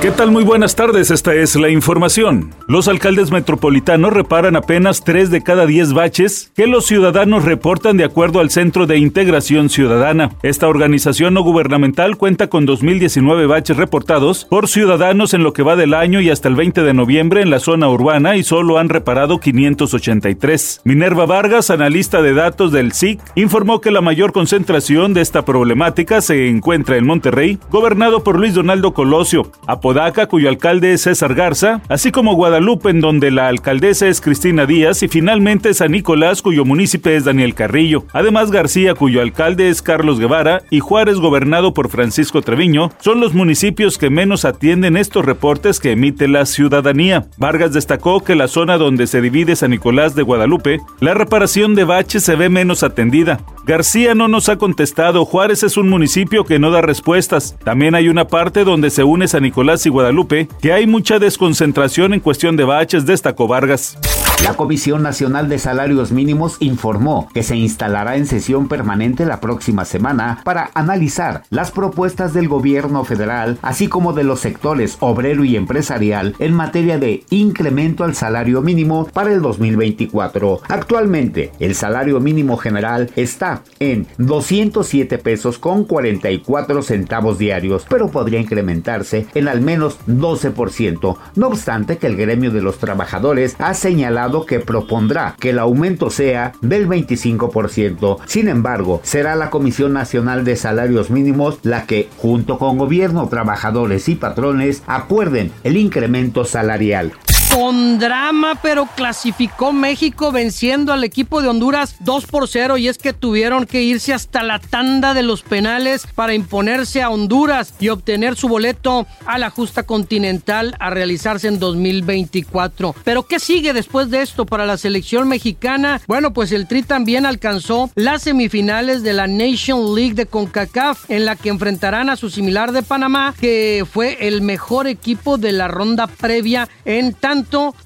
¿Qué tal? Muy buenas tardes, esta es la información. Los alcaldes metropolitanos reparan apenas 3 de cada 10 baches que los ciudadanos reportan de acuerdo al Centro de Integración Ciudadana. Esta organización no gubernamental cuenta con 2019 baches reportados por ciudadanos en lo que va del año y hasta el 20 de noviembre en la zona urbana y solo han reparado 583. Minerva Vargas, analista de datos del SIC, informó que la mayor concentración de esta problemática se encuentra en Monterrey, gobernado por Luis Donaldo Colosio. Podaca, cuyo alcalde es César Garza, así como Guadalupe, en donde la alcaldesa es Cristina Díaz, y finalmente San Nicolás, cuyo municipio es Daniel Carrillo. Además, García, cuyo alcalde es Carlos Guevara, y Juárez, gobernado por Francisco Treviño, son los municipios que menos atienden estos reportes que emite la ciudadanía. Vargas destacó que la zona donde se divide San Nicolás de Guadalupe, la reparación de baches se ve menos atendida. García no nos ha contestado, Juárez es un municipio que no da respuestas. También hay una parte donde se une San Nicolás y Guadalupe que hay mucha desconcentración en cuestión de baches, destacó Vargas. La Comisión Nacional de Salarios Mínimos informó que se instalará en sesión permanente la próxima semana para analizar las propuestas del gobierno federal, así como de los sectores obrero y empresarial en materia de incremento al salario mínimo para el 2024. Actualmente, el salario mínimo general está en 207 pesos con 44 centavos diarios, pero podría incrementarse en al menos 12%. No obstante que el gremio de los trabajadores ha señalado que propondrá que el aumento sea del 25%. Sin embargo, será la Comisión Nacional de Salarios Mínimos la que, junto con gobierno, trabajadores y patrones, acuerden el incremento salarial con drama, pero clasificó México venciendo al equipo de Honduras 2 por 0 y es que tuvieron que irse hasta la tanda de los penales para imponerse a Honduras y obtener su boleto a la justa continental a realizarse en 2024. Pero ¿qué sigue después de esto para la selección mexicana? Bueno, pues el Tri también alcanzó las semifinales de la Nation League de CONCACAF en la que enfrentarán a su similar de Panamá, que fue el mejor equipo de la ronda previa en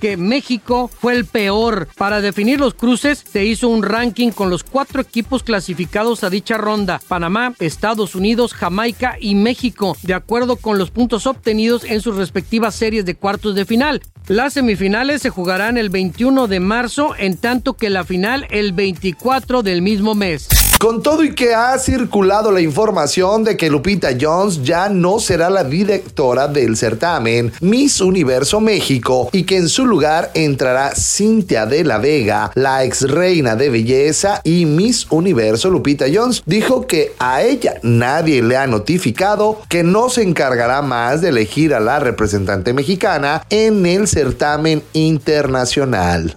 que México fue el peor. Para definir los cruces se hizo un ranking con los cuatro equipos clasificados a dicha ronda, Panamá, Estados Unidos, Jamaica y México, de acuerdo con los puntos obtenidos en sus respectivas series de cuartos de final. Las semifinales se jugarán el 21 de marzo, en tanto que la final el 24 del mismo mes. Con todo y que ha circulado la información de que Lupita Jones ya no será la directora del certamen Miss Universo México y que en su lugar entrará Cintia de la Vega, la ex reina de belleza y Miss Universo Lupita Jones, dijo que a ella nadie le ha notificado que no se encargará más de elegir a la representante mexicana en el certamen internacional.